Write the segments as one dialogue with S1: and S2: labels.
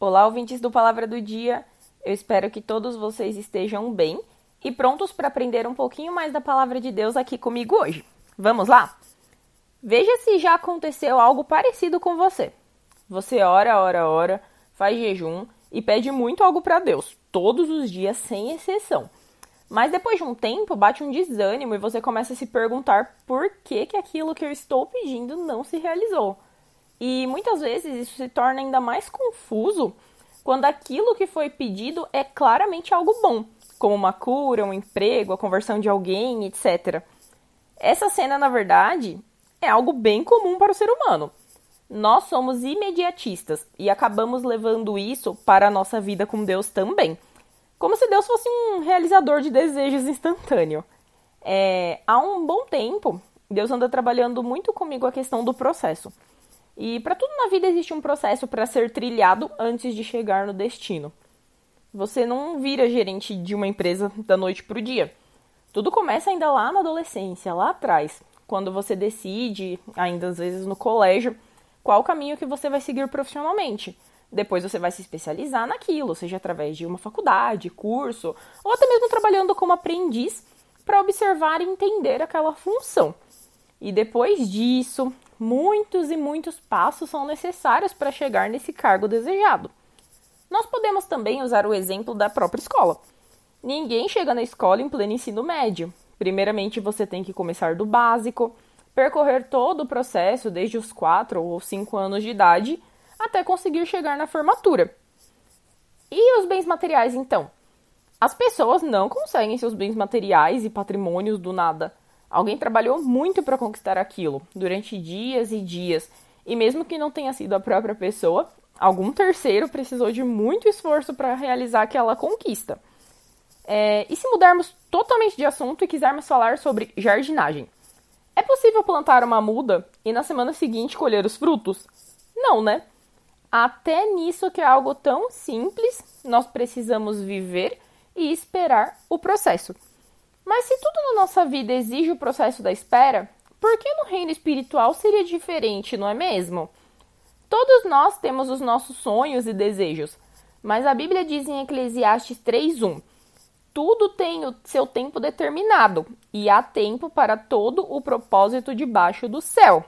S1: Olá, ouvintes do Palavra do Dia. Eu espero que todos vocês estejam bem e prontos para aprender um pouquinho mais da palavra de Deus aqui comigo hoje. Vamos lá? Veja se já aconteceu algo parecido com você. Você ora, ora, ora, faz jejum e pede muito algo para Deus, todos os dias sem exceção. Mas depois de um tempo, bate um desânimo e você começa a se perguntar por que, que aquilo que eu estou pedindo não se realizou. E muitas vezes isso se torna ainda mais confuso quando aquilo que foi pedido é claramente algo bom, como uma cura, um emprego, a conversão de alguém, etc. Essa cena, na verdade, é algo bem comum para o ser humano. Nós somos imediatistas e acabamos levando isso para a nossa vida com Deus também. Como se Deus fosse um realizador de desejos instantâneo. É, há um bom tempo, Deus anda trabalhando muito comigo a questão do processo. E para tudo na vida existe um processo para ser trilhado antes de chegar no destino. Você não vira gerente de uma empresa da noite para o dia. Tudo começa ainda lá na adolescência, lá atrás, quando você decide, ainda às vezes no colégio, qual caminho que você vai seguir profissionalmente. Depois você vai se especializar naquilo, seja através de uma faculdade, curso, ou até mesmo trabalhando como aprendiz para observar e entender aquela função. E depois disso, muitos e muitos passos são necessários para chegar nesse cargo desejado. Nós podemos também usar o exemplo da própria escola. Ninguém chega na escola em pleno ensino médio. Primeiramente, você tem que começar do básico, percorrer todo o processo desde os 4 ou 5 anos de idade até conseguir chegar na formatura. E os bens materiais, então? As pessoas não conseguem seus bens materiais e patrimônios do nada. Alguém trabalhou muito para conquistar aquilo, durante dias e dias, e mesmo que não tenha sido a própria pessoa, algum terceiro precisou de muito esforço para realizar aquela conquista. É, e se mudarmos totalmente de assunto e quisermos falar sobre jardinagem? É possível plantar uma muda e na semana seguinte colher os frutos? Não, né? Até nisso que é algo tão simples, nós precisamos viver e esperar o processo. Mas se tudo na nossa vida exige o processo da espera, por que no reino espiritual seria diferente, não é mesmo? Todos nós temos os nossos sonhos e desejos, mas a Bíblia diz em Eclesiastes 3:1: Tudo tem o seu tempo determinado, e há tempo para todo o propósito debaixo do céu.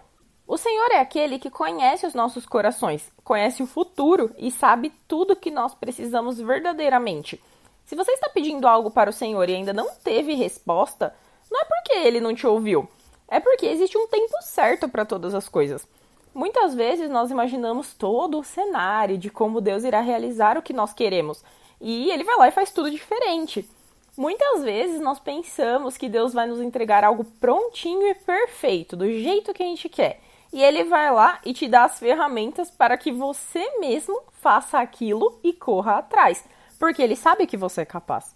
S1: O Senhor é aquele que conhece os nossos corações, conhece o futuro e sabe tudo que nós precisamos verdadeiramente. Se você está pedindo algo para o Senhor e ainda não teve resposta, não é porque ele não te ouviu, é porque existe um tempo certo para todas as coisas. Muitas vezes nós imaginamos todo o cenário de como Deus irá realizar o que nós queremos, e ele vai lá e faz tudo diferente. Muitas vezes nós pensamos que Deus vai nos entregar algo prontinho e perfeito, do jeito que a gente quer e ele vai lá e te dá as ferramentas para que você mesmo faça aquilo e corra atrás, porque ele sabe que você é capaz.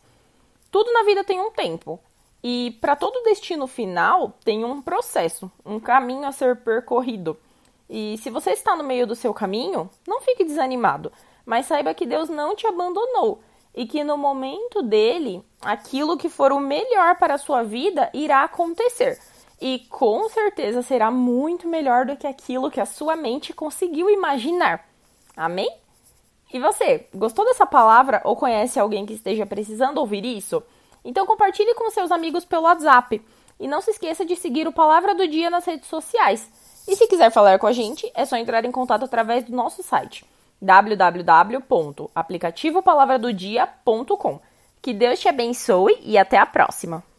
S1: Tudo na vida tem um tempo. E para todo destino final tem um processo, um caminho a ser percorrido. E se você está no meio do seu caminho, não fique desanimado, mas saiba que Deus não te abandonou e que no momento dele, aquilo que for o melhor para a sua vida irá acontecer e com certeza será muito melhor do que aquilo que a sua mente conseguiu imaginar. Amém? E você, gostou dessa palavra ou conhece alguém que esteja precisando ouvir isso? Então compartilhe com seus amigos pelo WhatsApp. E não se esqueça de seguir o Palavra do Dia nas redes sociais. E se quiser falar com a gente, é só entrar em contato através do nosso site www.aplicativopalavradodia.com. Que Deus te abençoe e até a próxima!